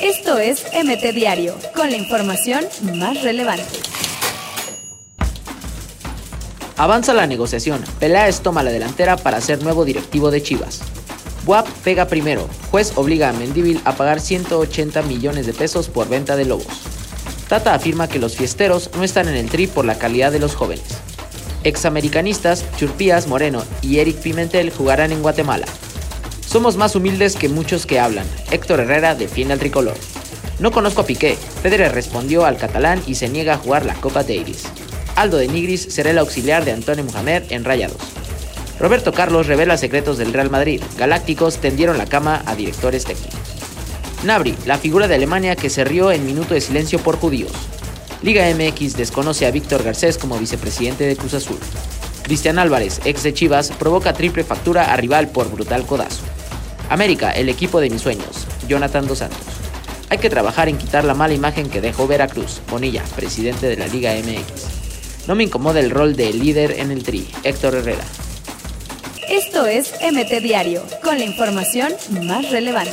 Esto es MT Diario, con la información más relevante. Avanza la negociación. Peláez toma la delantera para ser nuevo directivo de Chivas. WAP pega primero. Juez obliga a Mendívil a pagar 180 millones de pesos por venta de lobos. Tata afirma que los fiesteros no están en el tri por la calidad de los jóvenes. Examericanistas Churpías Moreno y Eric Pimentel jugarán en Guatemala. Somos más humildes que muchos que hablan. Héctor Herrera defiende al tricolor. No conozco a Piqué. Federer respondió al catalán y se niega a jugar la Copa Davis. Aldo de Nigris será el auxiliar de Antonio Mohamed en Rayados. Roberto Carlos revela secretos del Real Madrid. Galácticos tendieron la cama a directores técnicos. Nabri, la figura de Alemania que se rió en minuto de silencio por judíos. Liga MX desconoce a Víctor Garcés como vicepresidente de Cruz Azul. Cristian Álvarez, ex de Chivas, provoca triple factura a rival por brutal codazo. América, el equipo de mis sueños. Jonathan Dos Santos. Hay que trabajar en quitar la mala imagen que dejó Veracruz. Bonilla, presidente de la Liga MX. No me incomoda el rol de líder en el tri. Héctor Herrera. Esto es MT Diario, con la información más relevante.